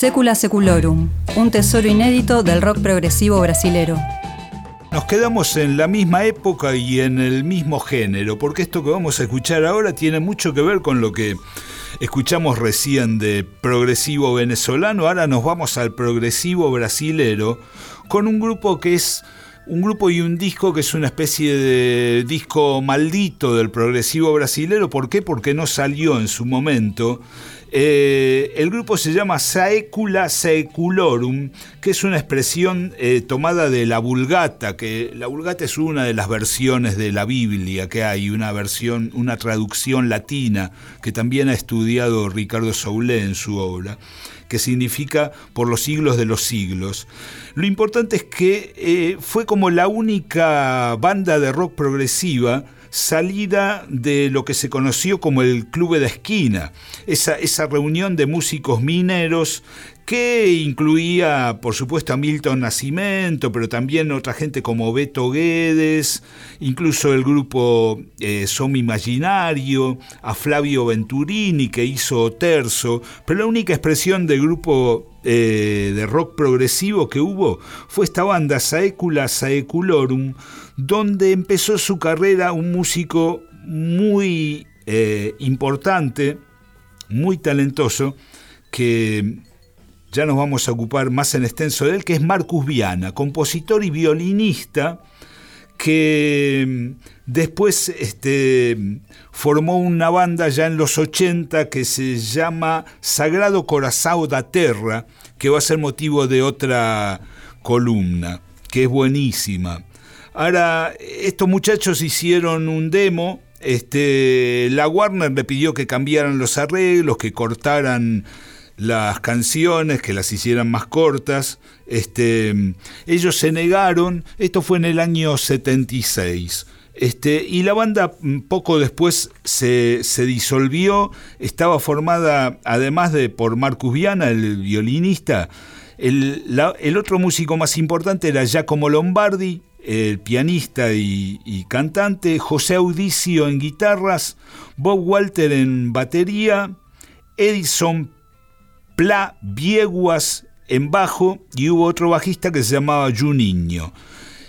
Secula Seculorum, un tesoro inédito del rock progresivo brasilero. Nos quedamos en la misma época y en el mismo género, porque esto que vamos a escuchar ahora tiene mucho que ver con lo que escuchamos recién de progresivo venezolano. Ahora nos vamos al progresivo brasilero con un grupo que es un grupo y un disco que es una especie de disco maldito del progresivo brasilero. ¿Por qué? Porque no salió en su momento eh, el grupo se llama Saecula Saeculorum, que es una expresión eh, tomada de la Vulgata, que la Vulgata es una de las versiones de la Biblia que hay, una versión, una traducción latina que también ha estudiado Ricardo Saulé en su obra que significa por los siglos de los siglos. Lo importante es que eh, fue como la única banda de rock progresiva salida de lo que se conoció como el Club de Esquina, esa, esa reunión de músicos mineros que incluía, por supuesto, a Milton Nascimento, pero también otra gente como Beto Guedes, incluso el grupo eh, Som Imaginario, a Flavio Venturini, que hizo Terzo, pero la única expresión del grupo eh, de rock progresivo que hubo fue esta banda Saecula Saeculorum, donde empezó su carrera un músico muy eh, importante, muy talentoso, que ya nos vamos a ocupar más en extenso de él, que es Marcus Viana, compositor y violinista que mm, después este, formó una banda ya en los 80 que se llama Sagrado Corazao da Terra, que va a ser motivo de otra columna, que es buenísima. Ahora, estos muchachos hicieron un demo, este, la Warner le pidió que cambiaran los arreglos, que cortaran las canciones, que las hicieran más cortas. Este, ellos se negaron, esto fue en el año 76. Este, y la banda mm, poco después se, disolvió, estaba formada además de por Marcus Viana, el violinista, el, el otro músico más importante era Giacomo Lombardi, el pianista y, y, cantante, José Audicio en guitarras, Bob Walter en batería, Edison Pla Vieguas en bajo y hubo otro bajista que se llamaba Juninho.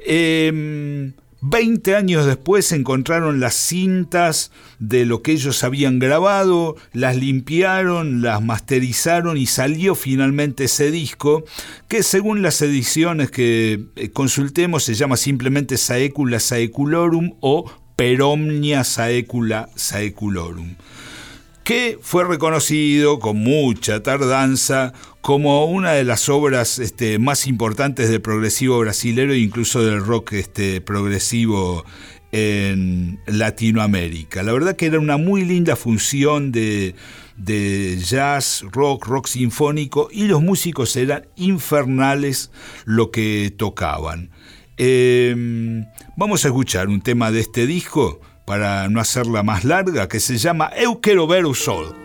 Eh, 20 años después encontraron las cintas de lo que ellos habían grabado, las limpiaron, las masterizaron y salió finalmente ese disco que según las ediciones que eh, consultemos se llama simplemente Saecula Saeculorum o Peromnia Saecula Saeculorum que fue reconocido con mucha tardanza como una de las obras este, más importantes del progresivo brasilero e incluso del rock este, progresivo en Latinoamérica. La verdad que era una muy linda función de, jazz, rock, rock sinfónico y los músicos eran infernales lo que tocaban. Em, vamos a escuchar un tema de este disco para no hacerla más larga, que se llama Eu quero ver o sol.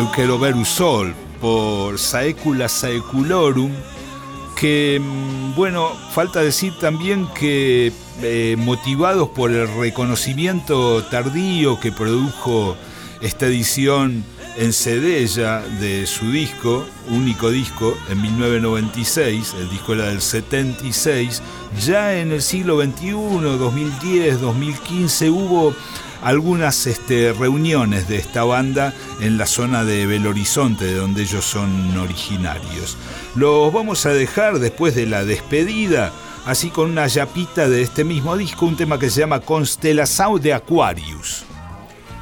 Aunque lo sol por Saecula Saeculorum, que, mm, bueno, falta decir también que eh, motivados por el reconocimiento tardío que produjo esta edición en ya de su disco, único disco, en 1996, el disco era del 76, ya en el siglo XXI, 2010, 2015, hubo algunas este, reuniones de esta banda en la zona de Belo Horizonte, de donde ellos son originarios. Los vamos a dejar después de la despedida, así con una yapita de este mismo disco, un tema que se llama Constelação de Aquarius.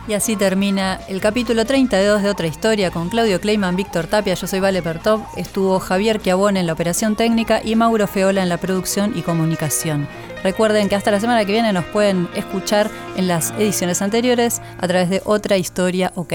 Y así termina el capítulo 32 de Otra Historia con Claudio Kleiman, Víctor Tapia, yo soy Vale Pertov, estuvo Javier Chiabón en la operación técnica y Mauro Feola en la producción y comunicación. Recuerden que hasta la semana que viene nos pueden escuchar en las ediciones anteriores a través de Otra Historia OK.